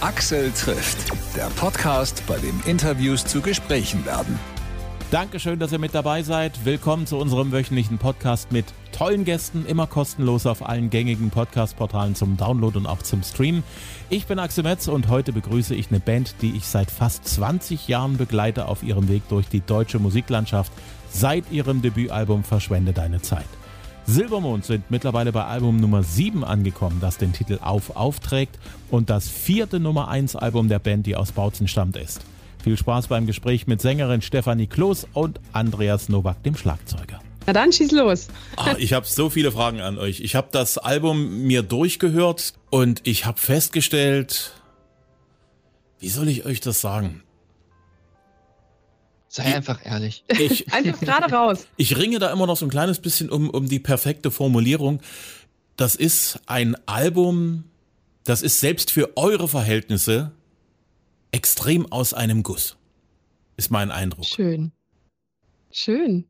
Axel trifft, der Podcast, bei dem Interviews zu Gesprächen werden. Dankeschön, dass ihr mit dabei seid. Willkommen zu unserem wöchentlichen Podcast mit tollen Gästen, immer kostenlos auf allen gängigen Podcast-Portalen zum Download und auch zum Stream. Ich bin Axel Metz und heute begrüße ich eine Band, die ich seit fast 20 Jahren begleite auf ihrem Weg durch die deutsche Musiklandschaft seit ihrem Debütalbum Verschwende deine Zeit. Silbermond sind mittlerweile bei Album Nummer 7 angekommen, das den Titel Auf aufträgt und das vierte Nummer 1 Album der Band, die aus Bautzen stammt ist. Viel Spaß beim Gespräch mit Sängerin Stefanie Kloß und Andreas Nowak, dem Schlagzeuger. Na dann schieß los. Ah, ich habe so viele Fragen an euch. Ich habe das Album mir durchgehört und ich habe festgestellt, wie soll ich euch das sagen? Sei einfach ehrlich. Ich, einfach gerade raus. Ich ringe da immer noch so ein kleines bisschen um, um die perfekte Formulierung. Das ist ein Album, das ist selbst für eure Verhältnisse extrem aus einem Guss. Ist mein Eindruck. Schön. Schön.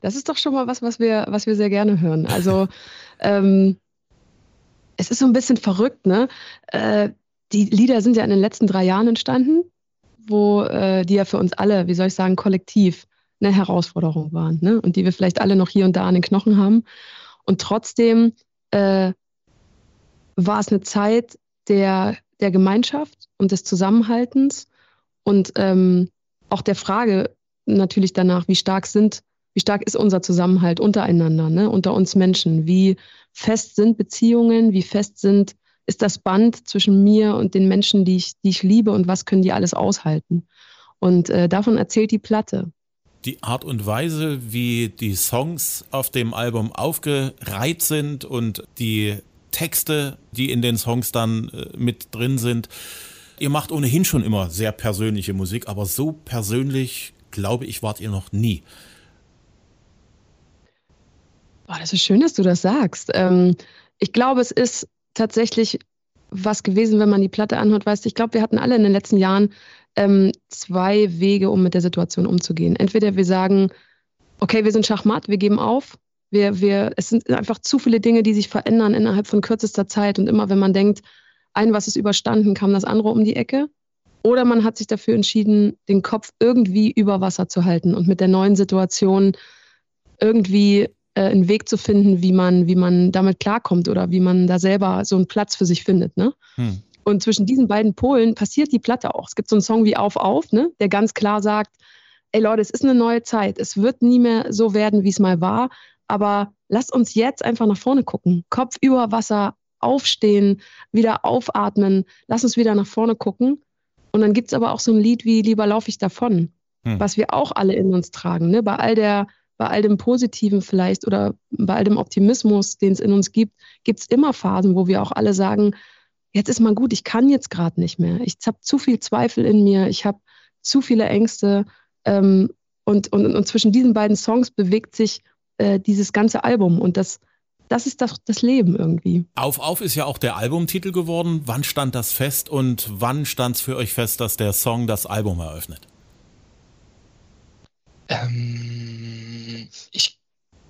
Das ist doch schon mal was, was wir, was wir sehr gerne hören. Also, ähm, es ist so ein bisschen verrückt, ne? Äh, die Lieder sind ja in den letzten drei Jahren entstanden, wo äh, die ja für uns alle, wie soll ich sagen, kollektiv eine Herausforderung waren, ne? Und die wir vielleicht alle noch hier und da an den Knochen haben. Und trotzdem äh, war es eine Zeit der der Gemeinschaft und des Zusammenhaltens und ähm, auch der Frage natürlich danach, wie stark sind, wie stark ist unser Zusammenhalt untereinander, ne, unter uns Menschen, wie fest sind Beziehungen, wie fest sind, ist das Band zwischen mir und den Menschen, die ich, die ich liebe und was können die alles aushalten. Und äh, davon erzählt die Platte. Die Art und Weise, wie die Songs auf dem Album aufgereiht sind und die Texte, die in den Songs dann äh, mit drin sind. Ihr macht ohnehin schon immer sehr persönliche Musik, aber so persönlich, glaube ich, wart ihr noch nie. Boah, das ist schön, dass du das sagst. Ähm, ich glaube, es ist tatsächlich was gewesen, wenn man die Platte anhört, weißt ich glaube, wir hatten alle in den letzten Jahren ähm, zwei Wege, um mit der Situation umzugehen. Entweder wir sagen, okay, wir sind Schachmatt, wir geben auf wir, wir, es sind einfach zu viele Dinge, die sich verändern innerhalb von kürzester Zeit. Und immer wenn man denkt, ein was ist überstanden, kam das andere um die Ecke. Oder man hat sich dafür entschieden, den Kopf irgendwie über Wasser zu halten und mit der neuen Situation irgendwie äh, einen Weg zu finden, wie man, wie man damit klarkommt oder wie man da selber so einen Platz für sich findet. Ne? Hm. Und zwischen diesen beiden Polen passiert die Platte auch. Es gibt so einen Song wie Auf, Auf, ne? der ganz klar sagt, ey Leute, es ist eine neue Zeit. Es wird nie mehr so werden, wie es mal war. Aber lasst uns jetzt einfach nach vorne gucken. Kopf über Wasser, aufstehen, wieder aufatmen. Lass uns wieder nach vorne gucken. Und dann gibt es aber auch so ein Lied wie Lieber laufe ich davon, hm. was wir auch alle in uns tragen. Ne? Bei all der, bei all dem Positiven vielleicht oder bei all dem Optimismus, den es in uns gibt, gibt es immer Phasen, wo wir auch alle sagen, jetzt ist mal gut, ich kann jetzt gerade nicht mehr. Ich habe zu viel Zweifel in mir, ich habe zu viele Ängste. Ähm, und, und, und zwischen diesen beiden Songs bewegt sich äh, dieses ganze Album und das, das ist das, das Leben irgendwie. Auf Auf ist ja auch der Albumtitel geworden. Wann stand das fest und wann stand es für euch fest, dass der Song das Album eröffnet? Ähm, ich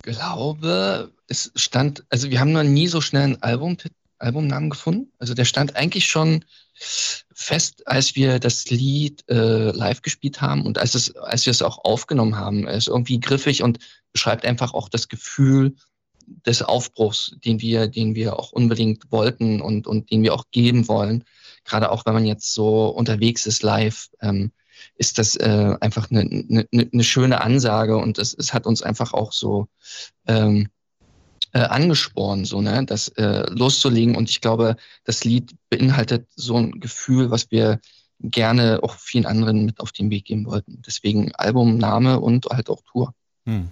glaube, es stand, also wir haben noch nie so schnell einen Album, Albumnamen gefunden. Also der stand eigentlich schon fest, als wir das Lied äh, live gespielt haben und als, es, als wir es auch aufgenommen haben. Es ist irgendwie griffig und beschreibt einfach auch das Gefühl des Aufbruchs, den wir, den wir auch unbedingt wollten und, und den wir auch geben wollen. Gerade auch wenn man jetzt so unterwegs ist live, ähm, ist das äh, einfach eine, eine, eine schöne Ansage und es, es hat uns einfach auch so ähm, äh, angespornt, so, ne, das äh, loszulegen. Und ich glaube, das Lied beinhaltet so ein Gefühl, was wir gerne auch vielen anderen mit auf den Weg geben wollten. Deswegen Albumname und halt auch Tour. Hm.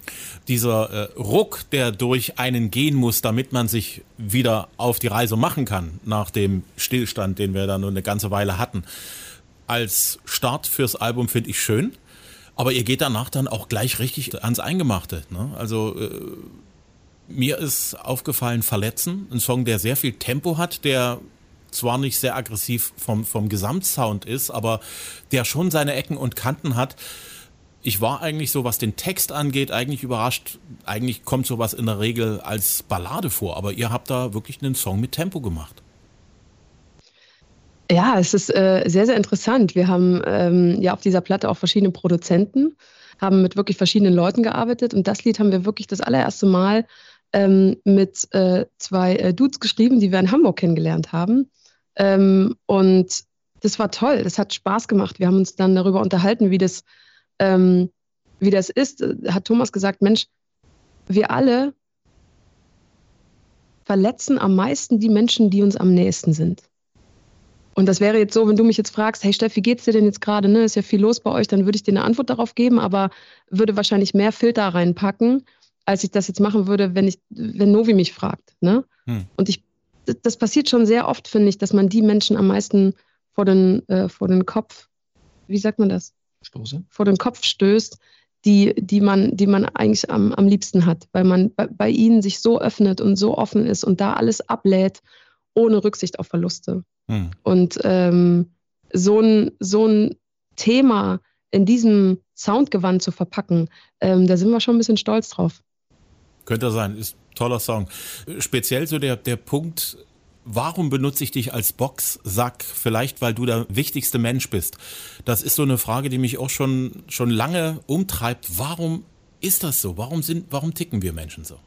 Dieser äh, Ruck, der durch einen gehen muss, damit man sich wieder auf die Reise machen kann, nach dem Stillstand, den wir da nur eine ganze Weile hatten, als Start fürs Album finde ich schön. Aber ihr geht danach dann auch gleich richtig ans Eingemachte. Ne? Also äh, mir ist aufgefallen Verletzen, ein Song, der sehr viel Tempo hat, der zwar nicht sehr aggressiv vom, vom Gesamtsound ist, aber der schon seine Ecken und Kanten hat. Ich war eigentlich so, was den Text angeht, eigentlich überrascht. Eigentlich kommt sowas in der Regel als Ballade vor, aber ihr habt da wirklich einen Song mit Tempo gemacht. Ja, es ist äh, sehr, sehr interessant. Wir haben ähm, ja auf dieser Platte auch verschiedene Produzenten, haben mit wirklich verschiedenen Leuten gearbeitet und das Lied haben wir wirklich das allererste Mal ähm, mit äh, zwei äh, Dudes geschrieben, die wir in Hamburg kennengelernt haben. Ähm, und das war toll, das hat Spaß gemacht. Wir haben uns dann darüber unterhalten, wie das, ähm, wie das ist. Hat Thomas gesagt, Mensch, wir alle verletzen am meisten die Menschen, die uns am nächsten sind. Und das wäre jetzt so, wenn du mich jetzt fragst, hey Steffi, wie geht's dir denn jetzt gerade? Ne? Ist ja viel los bei euch, dann würde ich dir eine Antwort darauf geben, aber würde wahrscheinlich mehr Filter reinpacken, als ich das jetzt machen würde, wenn ich, wenn Novi mich fragt. Ne? Hm. Und ich, das passiert schon sehr oft, finde ich, dass man die Menschen am meisten vor den, äh, vor den Kopf, wie sagt man das? Stoße. Vor den Kopf stößt, die, die, man, die man eigentlich am, am liebsten hat, weil man bei, bei ihnen sich so öffnet und so offen ist und da alles ablädt, ohne Rücksicht auf Verluste. Hm. Und ähm, so, ein, so ein Thema in diesem Soundgewand zu verpacken, ähm, da sind wir schon ein bisschen stolz drauf. Könnte sein, ist ein toller Song. Speziell so der, der Punkt, warum benutze ich dich als Boxsack? Vielleicht, weil du der wichtigste Mensch bist. Das ist so eine Frage, die mich auch schon, schon lange umtreibt. Warum ist das so? Warum, sind, warum ticken wir Menschen so?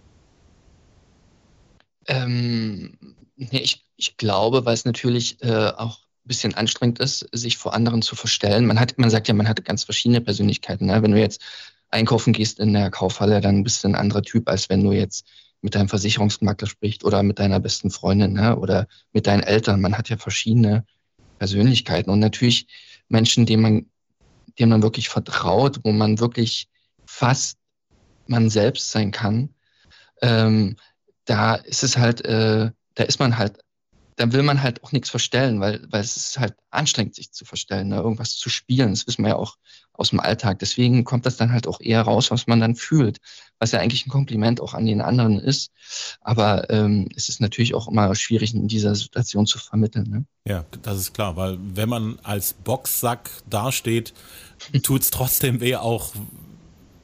Ähm, nee, ich, ich glaube, weil es natürlich äh, auch ein bisschen anstrengend ist, sich vor anderen zu verstellen. Man hat, man sagt ja, man hat ganz verschiedene Persönlichkeiten. Ne? Wenn du jetzt einkaufen gehst in der Kaufhalle, dann bist du ein anderer Typ, als wenn du jetzt mit deinem Versicherungsmakler sprichst oder mit deiner besten Freundin ne? oder mit deinen Eltern. Man hat ja verschiedene Persönlichkeiten und natürlich Menschen, denen man, denen man wirklich vertraut, wo man wirklich fast man selbst sein kann. Ähm, da ist es halt, äh, da ist man halt dann will man halt auch nichts verstellen, weil, weil es ist halt anstrengend, sich zu verstellen, ne? irgendwas zu spielen. Das wissen wir ja auch aus dem Alltag. Deswegen kommt das dann halt auch eher raus, was man dann fühlt, was ja eigentlich ein Kompliment auch an den anderen ist. Aber ähm, es ist natürlich auch immer schwierig, in dieser Situation zu vermitteln. Ne? Ja, das ist klar, weil wenn man als Boxsack dasteht, tut es trotzdem weh, auch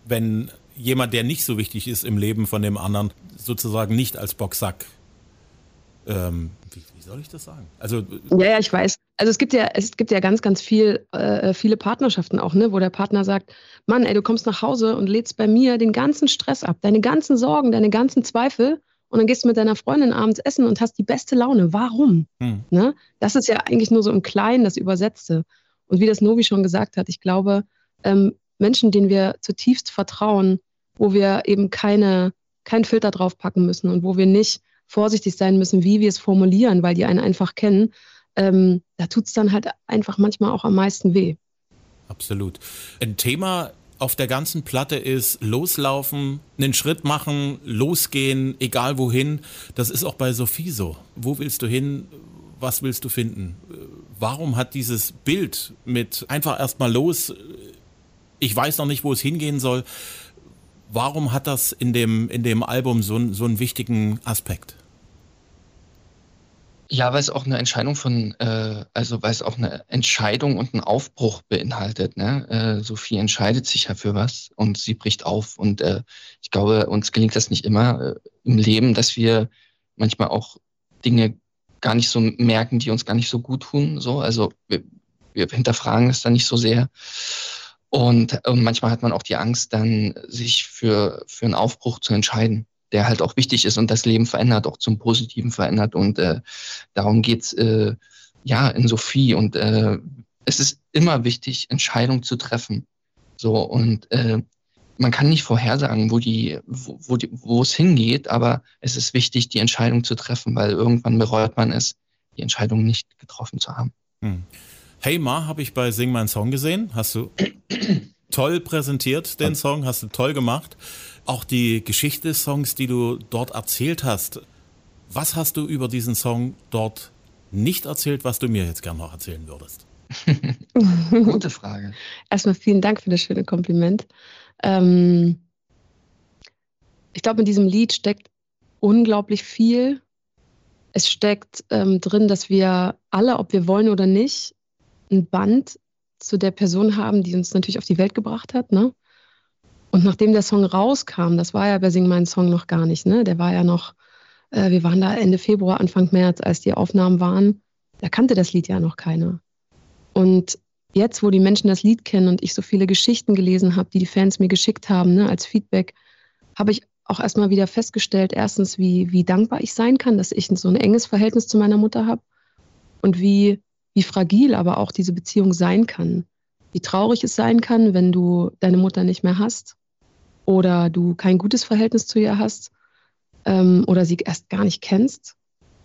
wenn jemand, der nicht so wichtig ist im Leben von dem anderen, sozusagen nicht als Boxsack ähm, wie soll ich das sagen? Also ja, ja, ich weiß. Also es gibt ja, es gibt ja ganz, ganz viel, äh, viele Partnerschaften auch, ne, wo der Partner sagt, Mann, ey, du kommst nach Hause und lädst bei mir den ganzen Stress ab, deine ganzen Sorgen, deine ganzen Zweifel und dann gehst du mit deiner Freundin abends essen und hast die beste Laune. Warum? Hm. Ne? Das ist ja eigentlich nur so im Kleinen das Übersetzte. Und wie das Novi schon gesagt hat, ich glaube, ähm, Menschen, denen wir zutiefst vertrauen, wo wir eben keine, keinen Filter draufpacken müssen und wo wir nicht vorsichtig sein müssen, wie wir es formulieren, weil die einen einfach kennen, ähm, da tut es dann halt einfach manchmal auch am meisten weh. Absolut. Ein Thema auf der ganzen Platte ist loslaufen, einen Schritt machen, losgehen, egal wohin. Das ist auch bei Sophie so. Wo willst du hin? Was willst du finden? Warum hat dieses Bild mit einfach erstmal los, ich weiß noch nicht, wo es hingehen soll, Warum hat das in dem, in dem Album so, so einen wichtigen Aspekt? Ja, weil es auch eine Entscheidung von, äh, also weil es auch eine Entscheidung und einen Aufbruch beinhaltet. Ne? Äh, Sophie entscheidet sich ja für was und sie bricht auf. Und äh, ich glaube, uns gelingt das nicht immer äh, im Leben, dass wir manchmal auch Dinge gar nicht so merken, die uns gar nicht so gut tun. So, also wir, wir hinterfragen es dann nicht so sehr. Und äh, manchmal hat man auch die Angst, dann sich für, für einen Aufbruch zu entscheiden, der halt auch wichtig ist und das Leben verändert, auch zum Positiven verändert. Und äh, darum geht's äh, ja in Sophie. Und äh, es ist immer wichtig, Entscheidungen zu treffen. So, und äh, man kann nicht vorhersagen, wo die, wo, wo, die, wo es hingeht, aber es ist wichtig, die Entscheidung zu treffen, weil irgendwann bereut man es, die Entscheidung nicht getroffen zu haben. Hm. Hey Ma habe ich bei Sing Mein Song gesehen. Hast du toll präsentiert, den Song, hast du toll gemacht. Auch die Geschichte des Songs, die du dort erzählt hast. Was hast du über diesen Song dort nicht erzählt, was du mir jetzt gerne noch erzählen würdest? Gute Frage. Erstmal vielen Dank für das schöne Kompliment. Ähm, ich glaube, in diesem Lied steckt unglaublich viel. Es steckt ähm, drin, dass wir alle, ob wir wollen oder nicht, ein Band zu der Person haben, die uns natürlich auf die Welt gebracht hat. Ne? Und nachdem der Song rauskam, das war ja bei Sing Mein Song noch gar nicht, ne? der war ja noch, äh, wir waren da Ende Februar, Anfang März, als die Aufnahmen waren. da kannte das Lied ja noch keiner. Und jetzt, wo die Menschen das Lied kennen und ich so viele Geschichten gelesen habe, die die Fans mir geschickt haben, ne, als Feedback, habe ich auch erstmal wieder festgestellt, erstens, wie, wie dankbar ich sein kann, dass ich so ein enges Verhältnis zu meiner Mutter habe und wie, wie fragil aber auch diese Beziehung sein kann. Wie traurig es sein kann, wenn du deine Mutter nicht mehr hast oder du kein gutes Verhältnis zu ihr hast ähm, oder sie erst gar nicht kennst.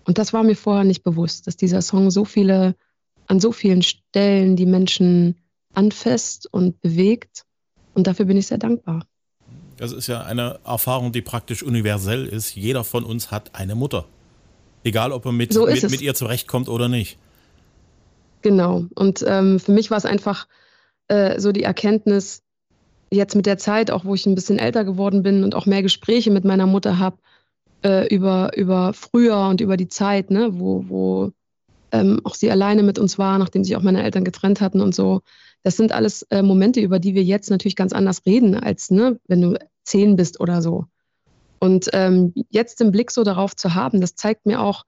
Und das war mir vorher nicht bewusst, dass dieser Song so viele, an so vielen Stellen die Menschen anfasst und bewegt. Und dafür bin ich sehr dankbar. Das ist ja eine Erfahrung, die praktisch universell ist. Jeder von uns hat eine Mutter. Egal, ob er mit, so mit, mit, ihr zurechtkommt oder nicht. Genau. Und ähm, für mich war es einfach äh, so die Erkenntnis, jetzt mit der Zeit, auch wo ich ein bisschen älter geworden bin und auch mehr Gespräche mit meiner Mutter habe, äh, über, über früher und über die Zeit, ne, wo, wo ähm, auch sie alleine mit uns war, nachdem sich auch meine Eltern getrennt hatten und so. Das sind alles äh, Momente, über die wir jetzt natürlich ganz anders reden, als ne, wenn du zehn bist oder so. Und ähm, jetzt den Blick so darauf zu haben, das zeigt mir auch,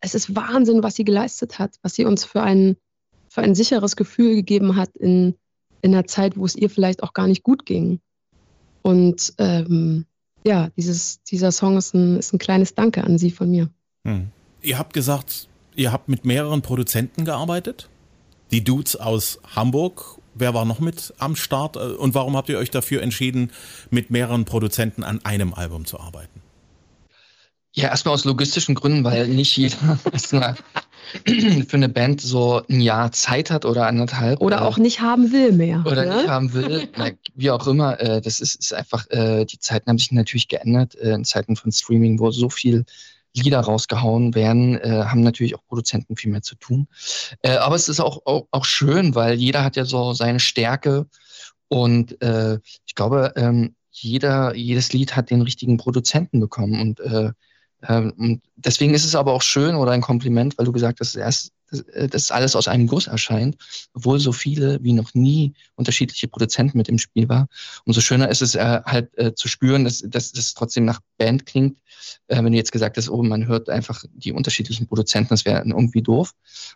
es ist Wahnsinn, was sie geleistet hat, was sie uns für ein, für ein sicheres Gefühl gegeben hat in, in einer Zeit, wo es ihr vielleicht auch gar nicht gut ging. Und ähm, ja, dieses, dieser Song ist ein, ist ein kleines Danke an Sie von mir. Hm. Ihr habt gesagt, ihr habt mit mehreren Produzenten gearbeitet. Die Dudes aus Hamburg. Wer war noch mit am Start? Und warum habt ihr euch dafür entschieden, mit mehreren Produzenten an einem Album zu arbeiten? Ja, erstmal aus logistischen Gründen, weil nicht jeder erstmal für eine Band so ein Jahr Zeit hat oder anderthalb. Oder auch nicht haben will mehr. Oder ne? nicht haben will, na, wie auch immer. Äh, das ist, ist einfach, äh, die Zeiten haben sich natürlich geändert. Äh, in Zeiten von Streaming, wo so viel Lieder rausgehauen werden, äh, haben natürlich auch Produzenten viel mehr zu tun. Äh, aber es ist auch, auch, auch schön, weil jeder hat ja so seine Stärke. Und äh, ich glaube, ähm, jeder, jedes Lied hat den richtigen Produzenten bekommen. Und äh, und deswegen ist es aber auch schön oder ein Kompliment, weil du gesagt hast, erst äh, das alles aus einem Guss erscheint, obwohl so viele wie noch nie unterschiedliche Produzenten mit im Spiel war. Umso schöner ist es äh, halt äh, zu spüren, dass, dass das trotzdem nach Band klingt. Äh, wenn du jetzt gesagt hast, oh, man hört einfach die unterschiedlichen Produzenten, das wäre irgendwie doof.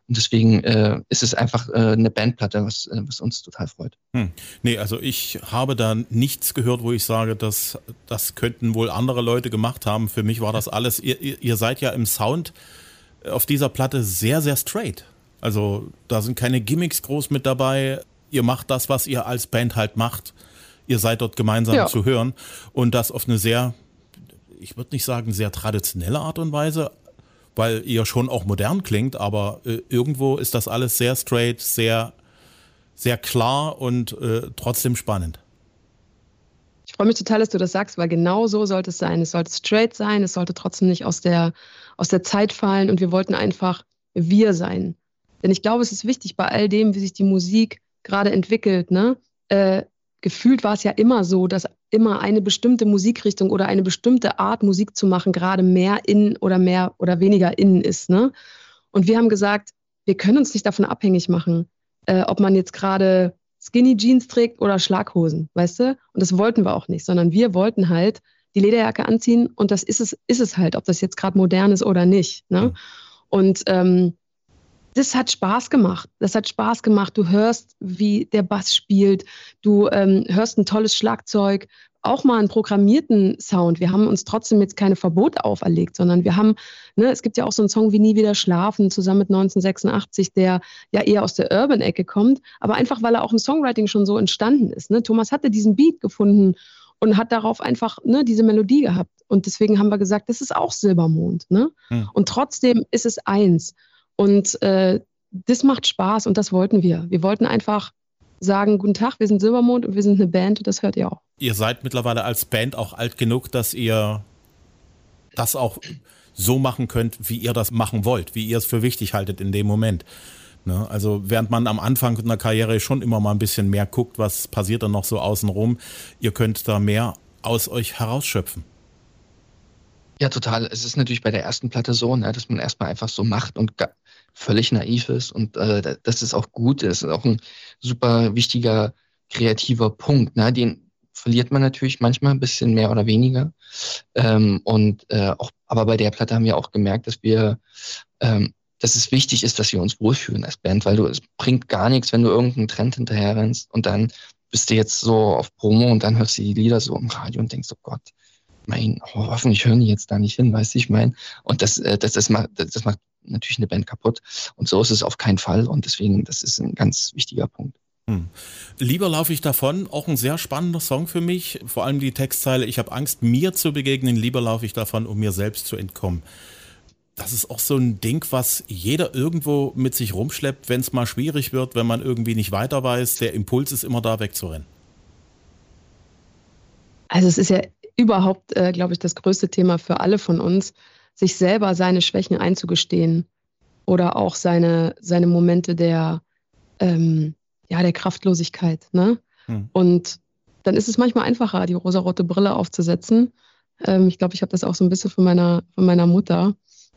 Und deswegen äh, ist es einfach äh, eine Bandplatte, was, äh, was uns total freut. Hm. Nee, also ich habe da nichts gehört, wo ich sage, dass das könnten wohl andere Leute gemacht haben. Für mich war das alles, ihr, ihr seid ja im Sound auf dieser Platte sehr, sehr straight. Also da sind keine Gimmicks groß mit dabei. Ihr macht das, was ihr als Band halt macht. Ihr seid dort gemeinsam ja. zu hören und das auf eine sehr, ich würde nicht sagen sehr traditionelle Art und Weise, weil ihr schon auch modern klingt, aber äh, irgendwo ist das alles sehr straight, sehr, sehr klar und äh, trotzdem spannend. Freue mich total, dass du das sagst, weil genau so sollte es sein. Es sollte straight sein, es sollte trotzdem nicht aus der, aus der Zeit fallen und wir wollten einfach wir sein. Denn ich glaube, es ist wichtig bei all dem, wie sich die Musik gerade entwickelt. Ne? Äh, gefühlt war es ja immer so, dass immer eine bestimmte Musikrichtung oder eine bestimmte Art Musik zu machen gerade mehr in oder mehr oder weniger innen ist. Ne? Und wir haben gesagt, wir können uns nicht davon abhängig machen, äh, ob man jetzt gerade Skinny Jeans trägt oder Schlaghosen, weißt du? Und das wollten wir auch nicht, sondern wir wollten halt die Lederjacke anziehen und das ist es, ist es halt, ob das jetzt gerade modern ist oder nicht. Ne? Und ähm, das hat Spaß gemacht. Das hat Spaß gemacht. Du hörst, wie der Bass spielt. Du ähm, hörst ein tolles Schlagzeug auch mal einen programmierten Sound. Wir haben uns trotzdem jetzt keine Verbote auferlegt, sondern wir haben, ne, es gibt ja auch so einen Song wie Nie wieder schlafen, zusammen mit 1986, der ja eher aus der Urban-Ecke kommt, aber einfach, weil er auch im Songwriting schon so entstanden ist. Ne? Thomas hatte diesen Beat gefunden und hat darauf einfach ne, diese Melodie gehabt. Und deswegen haben wir gesagt, das ist auch Silbermond. Ne? Hm. Und trotzdem ist es eins. Und äh, das macht Spaß und das wollten wir. Wir wollten einfach sagen, guten Tag, wir sind Silbermond und wir sind eine Band und das hört ihr auch. Ihr seid mittlerweile als Band auch alt genug, dass ihr das auch so machen könnt, wie ihr das machen wollt, wie ihr es für wichtig haltet in dem Moment. Ne? Also während man am Anfang einer Karriere schon immer mal ein bisschen mehr guckt, was passiert dann noch so außenrum, ihr könnt da mehr aus euch herausschöpfen. Ja, total. Es ist natürlich bei der ersten Platte so, ne, dass man erstmal einfach so macht und völlig naiv ist. Und äh, das ist auch gut. Das ist auch ein super wichtiger kreativer Punkt. Ne? Den verliert man natürlich manchmal ein bisschen mehr oder weniger. Ähm, und äh, auch, aber bei der Platte haben wir auch gemerkt, dass wir ähm, dass es wichtig ist, dass wir uns wohlfühlen als Band, weil du, es bringt gar nichts, wenn du irgendeinen Trend hinterher rennst und dann bist du jetzt so auf Promo und dann hörst du die Lieder so im Radio und denkst, oh Gott, mein, oh, hoffentlich hören die jetzt da nicht hin, weißt du, ich meine. Und das, äh, das, das, macht, das macht natürlich eine Band kaputt. Und so ist es auf keinen Fall. Und deswegen, das ist ein ganz wichtiger Punkt. Hm. Lieber laufe ich davon, auch ein sehr spannender Song für mich. Vor allem die Textzeile, ich habe Angst, mir zu begegnen, lieber laufe ich davon, um mir selbst zu entkommen. Das ist auch so ein Ding, was jeder irgendwo mit sich rumschleppt, wenn es mal schwierig wird, wenn man irgendwie nicht weiter weiß. Der Impuls ist immer da, wegzurennen. Also es ist ja überhaupt, äh, glaube ich, das größte Thema für alle von uns, sich selber seine Schwächen einzugestehen oder auch seine, seine Momente der, ähm, ja, der Kraftlosigkeit. Ne? Hm. Und dann ist es manchmal einfacher, die rosarote Brille aufzusetzen. Ähm, ich glaube, ich habe das auch so ein bisschen von meiner, von meiner Mutter.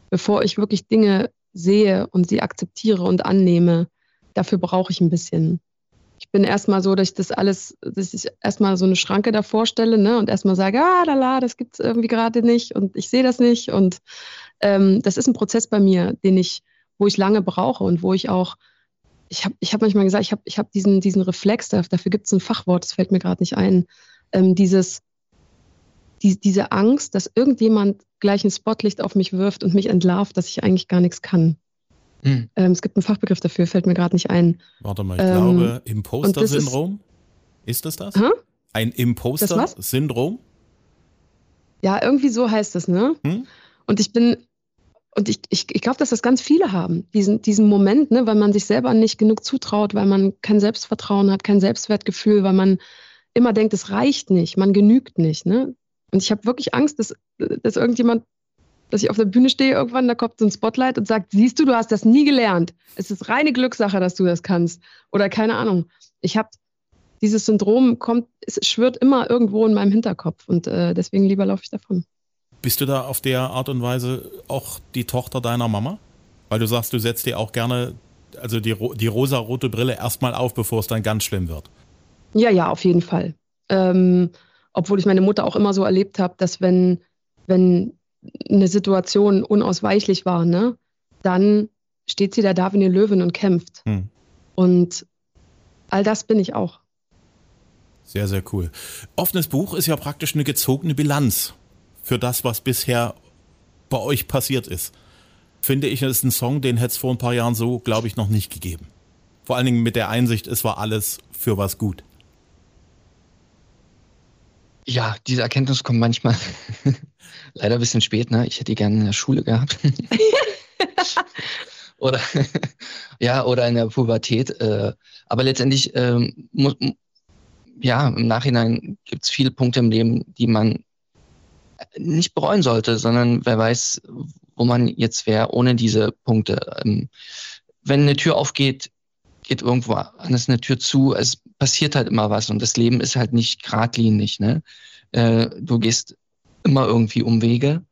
Bevor ich wirklich Dinge sehe und sie akzeptiere und annehme, dafür brauche ich ein bisschen ich bin erstmal so, dass ich das alles, dass ich erstmal so eine Schranke davor stelle ne, und erstmal sage, ah, lala, das gibt es irgendwie gerade nicht und ich sehe das nicht. Und ähm, das ist ein Prozess bei mir, den ich, wo ich lange brauche und wo ich auch, ich habe ich hab manchmal gesagt, ich habe ich hab diesen, diesen Reflex, dafür gibt es ein Fachwort, das fällt mir gerade nicht ein, ähm, dieses, die, diese Angst, dass irgendjemand gleich ein Spotlicht auf mich wirft und mich entlarvt, dass ich eigentlich gar nichts kann. Hm. Ähm, es gibt einen Fachbegriff dafür, fällt mir gerade nicht ein. Warte mal, ich ähm, glaube, Imposter-Syndrom. Ist, ist, das das? Hä? Ein Imposter-Syndrom? Ja, irgendwie so heißt es, ne? Hm? Und ich bin, und ich, ich, ich glaube, dass das ganz viele haben, diesen, diesen Moment, ne, weil man sich selber nicht genug zutraut, weil man kein Selbstvertrauen hat, kein Selbstwertgefühl, weil man immer denkt, es reicht nicht, man genügt nicht. Ne? Und ich habe wirklich Angst, dass, dass irgendjemand dass ich auf der Bühne stehe irgendwann, da kommt so ein Spotlight und sagt, siehst du, du hast das nie gelernt. Es ist reine Glückssache, dass du das kannst. Oder keine Ahnung. Ich habe dieses Syndrom kommt, es schwirrt immer irgendwo in meinem Hinterkopf und äh, deswegen lieber laufe ich davon. Bist du da auf der Art und Weise auch die Tochter deiner Mama? Weil du sagst, du setzt dir auch gerne also die, die rosa-rote Brille erstmal auf, bevor es dann ganz schlimm wird. Ja, ja, auf jeden Fall. Ähm, obwohl ich meine Mutter auch immer so erlebt habe, dass wenn, wenn eine Situation unausweichlich war, ne, dann steht sie da da wie eine Löwin und kämpft. Hm. Und all das bin ich auch. Sehr, sehr cool. Offenes Buch ist ja praktisch eine gezogene Bilanz für das, was bisher bei euch passiert ist. Finde ich, ist ein Song, den hätte es vor ein paar Jahren so, glaube ich, noch nicht gegeben. Vor allen Dingen mit der Einsicht, es war alles für was gut. Ja, diese Erkenntnis kommt manchmal leider ein bisschen spät. Ne? Ich hätte die gerne in der Schule gehabt. oder ja, oder in der Pubertät. Äh, aber letztendlich ähm, muss, ja, im Nachhinein gibt es viele Punkte im Leben, die man nicht bereuen sollte, sondern wer weiß, wo man jetzt wäre ohne diese Punkte. Ähm, wenn eine Tür aufgeht, geht irgendwo anders eine Tür zu. Es passiert halt immer was und das Leben ist halt nicht geradlinig. Ne? Äh, du gehst immer irgendwie Umwege,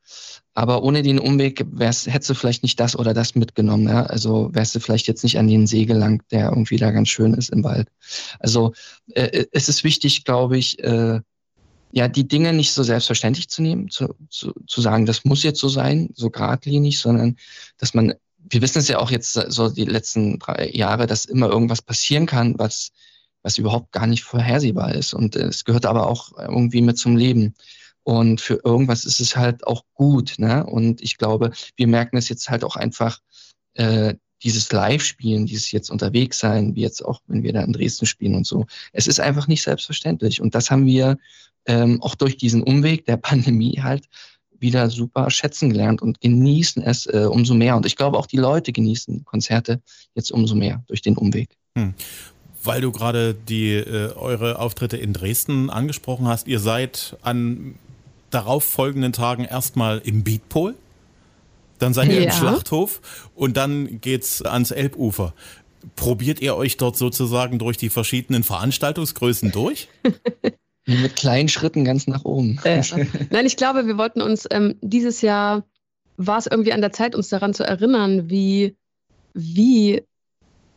aber ohne den Umweg wärst, hättest du vielleicht nicht das oder das mitgenommen. Ja? Also wärst du vielleicht jetzt nicht an den See gelangt, der irgendwie da ganz schön ist im Wald. Also äh, es ist wichtig, glaube ich, äh, ja, die Dinge nicht so selbstverständlich zu nehmen, zu, zu, zu sagen, das muss jetzt so sein, so geradlinig, sondern dass man wir wissen es ja auch jetzt so die letzten drei Jahre, dass immer irgendwas passieren kann, was, was überhaupt gar nicht vorhersehbar ist. Und es gehört aber auch irgendwie mit zum Leben. Und für irgendwas ist es halt auch gut. Ne? Und ich glaube, wir merken es jetzt halt auch einfach, äh, dieses Live-Spielen, dieses jetzt unterwegs sein, wie jetzt auch, wenn wir da in Dresden spielen und so. Es ist einfach nicht selbstverständlich. Und das haben wir ähm, auch durch diesen Umweg der Pandemie halt wieder super schätzen gelernt und genießen es äh, umso mehr. Und ich glaube, auch die Leute genießen Konzerte jetzt umso mehr durch den Umweg. Hm. Weil du gerade die äh, eure Auftritte in Dresden angesprochen hast, ihr seid an darauf folgenden Tagen erstmal im Beatpol, dann seid ihr ja. im Schlachthof und dann geht's ans Elbufer. Probiert ihr euch dort sozusagen durch die verschiedenen Veranstaltungsgrößen durch? Mit kleinen Schritten ganz nach oben. Äh, nein, ich glaube, wir wollten uns ähm, dieses Jahr war es irgendwie an der Zeit, uns daran zu erinnern, wie, wie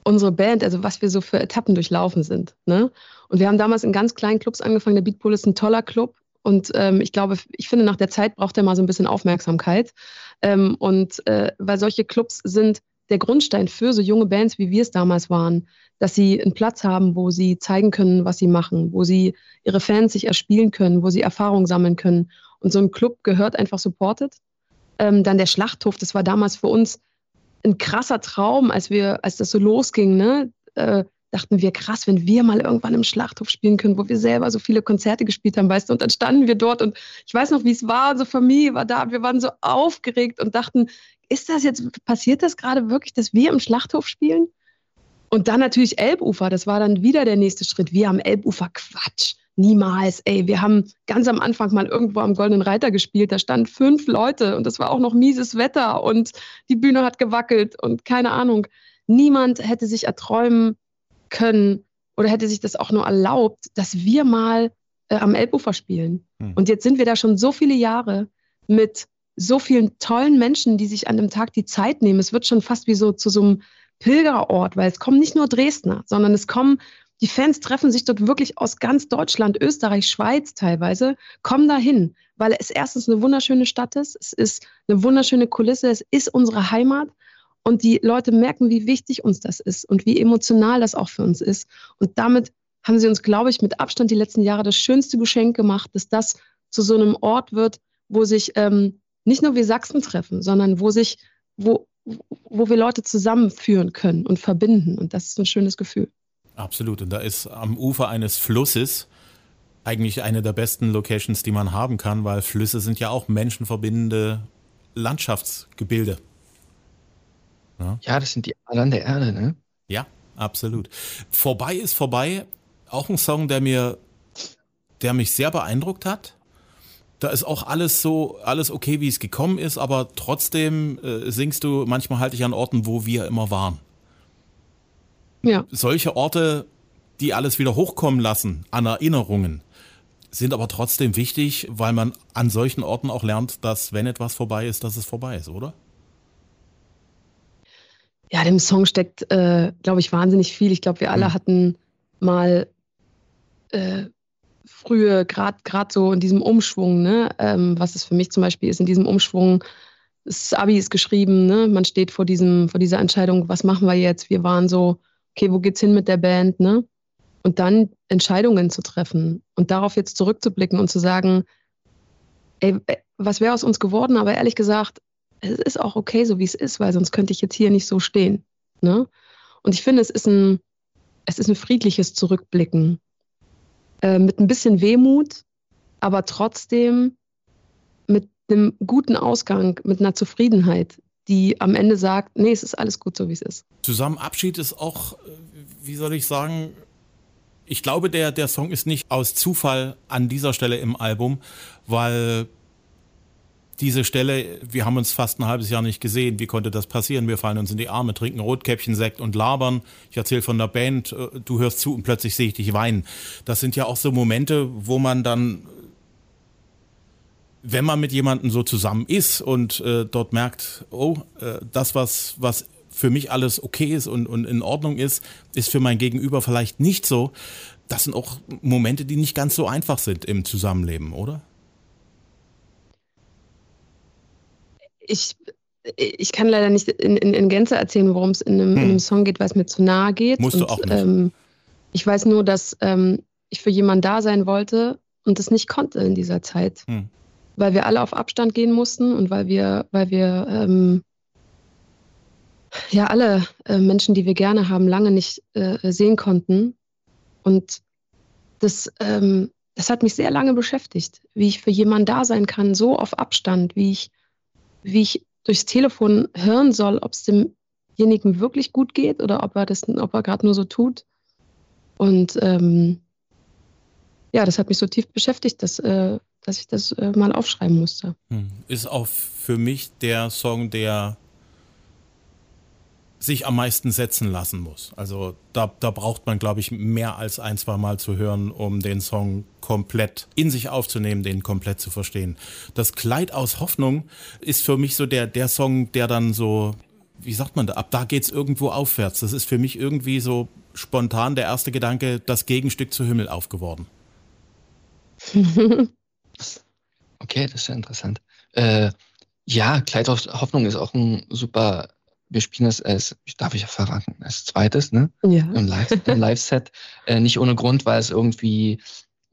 unsere Band, also was wir so für Etappen durchlaufen sind. Ne? Und wir haben damals in ganz kleinen Clubs angefangen. Der Beatpool ist ein toller Club. Und ähm, ich glaube, ich finde, nach der Zeit braucht er mal so ein bisschen Aufmerksamkeit. Ähm, und äh, weil solche Clubs sind der Grundstein für so junge Bands, wie wir es damals waren, dass sie einen Platz haben, wo sie zeigen können, was sie machen, wo sie ihre Fans sich erspielen können, wo sie Erfahrung sammeln können. Und so ein Club gehört einfach supported. Ähm, dann der Schlachthof, das war damals für uns ein krasser Traum, als wir, als das so losging, ne? Äh, dachten wir, krass, wenn wir mal irgendwann im Schlachthof spielen können, wo wir selber so viele Konzerte gespielt haben, weißt du, und dann standen wir dort und ich weiß noch, wie es war, unsere Familie war da, wir waren so aufgeregt und dachten, ist das jetzt, passiert das gerade wirklich, dass wir im Schlachthof spielen? Und dann natürlich Elbufer, das war dann wieder der nächste Schritt. Wir am Elbufer, Quatsch, niemals. Ey, wir haben ganz am Anfang mal irgendwo am Goldenen Reiter gespielt, da standen fünf Leute und das war auch noch mieses Wetter und die Bühne hat gewackelt und keine Ahnung. Niemand hätte sich erträumen können oder hätte sich das auch nur erlaubt, dass wir mal äh, am Elbufer spielen. Hm. Und jetzt sind wir da schon so viele Jahre mit so vielen tollen Menschen, die sich an dem Tag die Zeit nehmen. Es wird schon fast wie so zu so einem Pilgerort, weil es kommen nicht nur Dresdner, sondern es kommen, die Fans treffen sich dort wirklich aus ganz Deutschland, Österreich, Schweiz teilweise, kommen dahin, weil es erstens eine wunderschöne Stadt ist, es ist eine wunderschöne Kulisse, es ist unsere Heimat und die Leute merken, wie wichtig uns das ist und wie emotional das auch für uns ist. Und damit haben sie uns, glaube ich, mit Abstand die letzten Jahre das schönste Geschenk gemacht, dass das zu so einem Ort wird, wo sich ähm, nicht nur wir Sachsen treffen, sondern wo sich, wo, wo wir Leute zusammenführen können und verbinden. Und das ist ein schönes Gefühl. Absolut. Und da ist am Ufer eines Flusses eigentlich eine der besten Locations, die man haben kann, weil Flüsse sind ja auch menschenverbindende Landschaftsgebilde. Ja, ja das sind die Adern der Erde, ne? Ja, absolut. Vorbei ist vorbei. Auch ein Song, der mir, der mich sehr beeindruckt hat. Da ist auch alles so, alles okay, wie es gekommen ist, aber trotzdem äh, singst du manchmal halt dich an Orten, wo wir immer waren. Ja. Solche Orte, die alles wieder hochkommen lassen an Erinnerungen, sind aber trotzdem wichtig, weil man an solchen Orten auch lernt, dass wenn etwas vorbei ist, dass es vorbei ist, oder? Ja, dem Song steckt, äh, glaube ich, wahnsinnig viel. Ich glaube, wir alle hm. hatten mal äh, frühe, gerade so in diesem Umschwung, ne, ähm, was es für mich zum Beispiel ist, in diesem Umschwung, das Abi ist geschrieben, ne, man steht vor, diesem, vor dieser Entscheidung, was machen wir jetzt? Wir waren so, okay, wo geht's hin mit der Band, ne? Und dann Entscheidungen zu treffen und darauf jetzt zurückzublicken und zu sagen, ey, äh, was wäre aus uns geworden? Aber ehrlich gesagt, es ist auch okay, so wie es ist, weil sonst könnte ich jetzt hier nicht so stehen. Ne? Und ich finde, es ist ein, es ist ein friedliches Zurückblicken. Äh, mit ein bisschen Wehmut, aber trotzdem mit einem guten Ausgang, mit einer Zufriedenheit, die am Ende sagt, nee, es ist alles gut so, wie es ist. Zusammen Abschied ist auch, äh, wie soll ich sagen, ich glaube, der, der Song ist nicht aus Zufall an dieser Stelle im Album, weil diese Stelle, wir haben uns fast ein halbes Jahr nicht gesehen. Wie konnte das passieren? Wir fallen uns in die Arme, trinken Rotkäppchen-Sekt und labern. Ich erzähle von der Band, äh, du hörst zu und plötzlich sehe ich dich weinen. Das sind ja auch so Momente, wo man dann, wenn man mit jemandem so zusammen ist und äh, dort merkt, oh, äh, das, was, was für mich alles okay ist und, und in Ordnung ist, ist für mein Gegenüber vielleicht nicht so. Das sind auch Momente, die nicht ganz so einfach sind im Zusammenleben, oder? Ich, ich kann leider nicht in, in, in Gänze erzählen, worum es in, hm. in, einem Song geht, weil es mir zu nahe geht. Musst und, du auch nicht. Ähm, ich weiß nur, dass ähm, ich für jemanden da sein wollte und das nicht konnte in dieser Zeit. Hm. Weil wir alle auf Abstand gehen mussten und weil wir, weil wir ähm, ja alle äh, Menschen, die wir gerne haben, lange nicht äh, sehen konnten. Und das, ähm, das hat mich sehr lange beschäftigt, wie ich für jemanden da sein kann, so auf Abstand, wie ich wie ich durchs Telefon hören soll, ob es demjenigen wirklich gut geht oder ob er das, ob er gerade nur so tut. Und ähm, ja, das hat mich so tief beschäftigt, dass, äh, dass ich das äh, mal aufschreiben musste. Hm. Ist auch für mich der Song, der sich am meisten setzen lassen muss. Also da, da braucht man, glaube ich, mehr als ein, zwei Mal zu hören, um den Song komplett in sich aufzunehmen, den komplett zu verstehen. Das Kleid aus Hoffnung ist für mich so der, der Song, der dann so, wie sagt man da, ab da geht's irgendwo aufwärts. Das ist für mich irgendwie so spontan der erste Gedanke, das Gegenstück zu Himmel aufgeworden. okay, das ist ja interessant. Äh, ja, Kleid aus Hoffnung ist auch ein super wir spielen das als, darf ich ja verraten, als zweites, ne? Ja. Im Live- im Live-Set. äh, nicht ohne Grund, weil es irgendwie,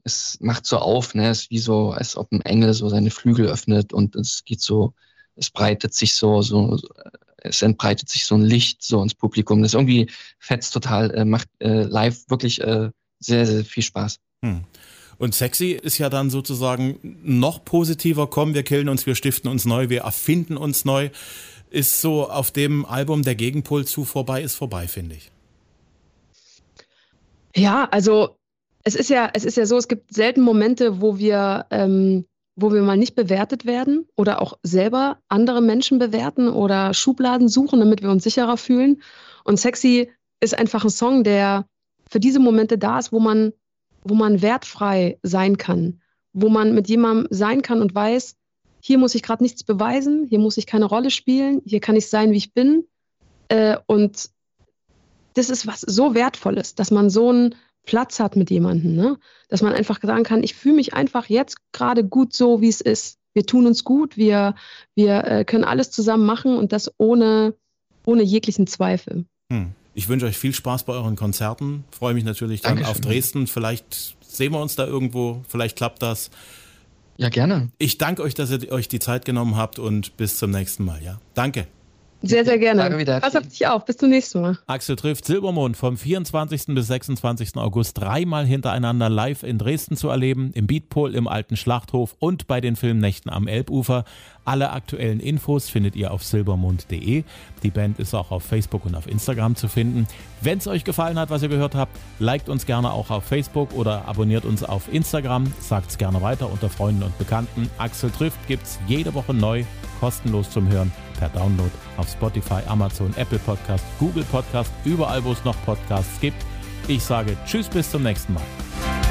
es macht so auf, ne? Es ist wie so, als ob ein Engel so seine Flügel öffnet und es geht so, es breitet sich so, so, es entbreitet sich so ein Licht so ins Publikum. Das ist irgendwie fetzt total, äh, macht äh, live wirklich äh, sehr, sehr viel Spaß. Hm. Und sexy ist ja dann sozusagen noch positiver, komm, wir killen uns, wir stiften uns neu, wir erfinden uns neu. Ist so auf dem Album der Gegenpol zu vorbei ist vorbei, finde ich. Ja, also es ist ja, es ist ja so, es gibt selten Momente, wo wir, ähm, wo wir mal nicht bewertet werden oder auch selber andere Menschen bewerten oder Schubladen suchen, damit wir uns sicherer fühlen. Und sexy ist einfach ein Song, der für diese Momente da ist, wo man wo man wertfrei sein kann, wo man mit jemandem sein kann und weiß, hier muss ich gerade nichts beweisen, hier muss ich keine Rolle spielen, hier kann ich sein, wie ich bin. Äh, und das ist was so Wertvolles, dass man so einen Platz hat mit jemandem, ne? dass man einfach sagen kann, ich fühle mich einfach jetzt gerade gut so, wie es ist. Wir tun uns gut, wir, wir äh, können alles zusammen machen und das ohne, ohne jeglichen Zweifel. Hm. Ich wünsche euch viel Spaß bei euren Konzerten. Freue mich natürlich dann Dankeschön. auf Dresden. Vielleicht sehen wir uns da irgendwo. Vielleicht klappt das. Ja, gerne. Ich danke euch, dass ihr euch die Zeit genommen habt und bis zum nächsten Mal. Ja, danke. Sehr, sehr gerne. Danke wieder. Pass auf dich auf. Bis zum nächsten Mal. Axel trifft Silbermond vom 24. bis 26. August dreimal hintereinander live in Dresden zu erleben, im Beatpol, im Alten Schlachthof und bei den Filmnächten am Elbufer. Alle aktuellen Infos findet ihr auf silbermond.de. Die Band ist auch auf Facebook und auf Instagram zu finden. Wenn es euch gefallen hat, was ihr gehört habt, liked uns gerne auch auf Facebook oder abonniert uns auf Instagram. Sagt es gerne weiter unter Freunden und Bekannten. Axel trifft gibt's jede Woche neu, kostenlos zum Hören per Download auf Spotify, Amazon, Apple Podcast, Google Podcast, überall wo es noch Podcasts gibt. Ich sage Tschüss bis zum nächsten Mal.